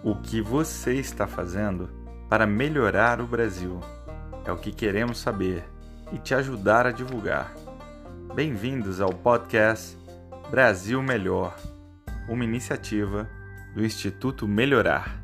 O que você está fazendo para melhorar o Brasil? É o que queremos saber e te ajudar a divulgar. Bem-vindos ao podcast Brasil Melhor, uma iniciativa do Instituto Melhorar.